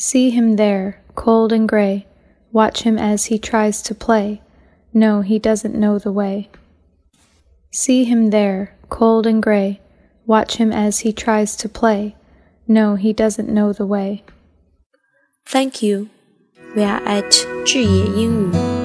See him there, cold and gray. Watch him as he tries to play. No, he doesn't know the way. See him there, cold and gray. Watch him as he tries to play. No, he doesn't know the way. Thank you. We are at 智野英语。